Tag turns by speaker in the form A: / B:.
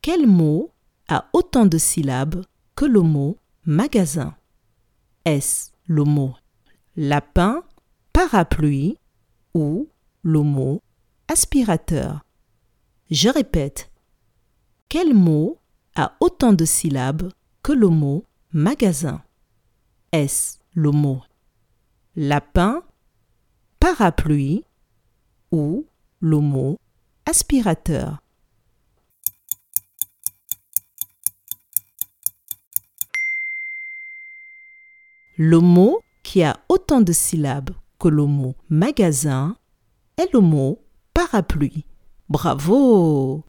A: Quel mot a autant de syllabes que le mot magasin? Est-ce le mot lapin, parapluie ou le mot aspirateur? Je répète. Quel mot a autant de syllabes que le mot magasin? Est-ce le mot lapin, parapluie ou le mot aspirateur? Le mot qui a autant de syllabes que le mot magasin est le mot parapluie. Bravo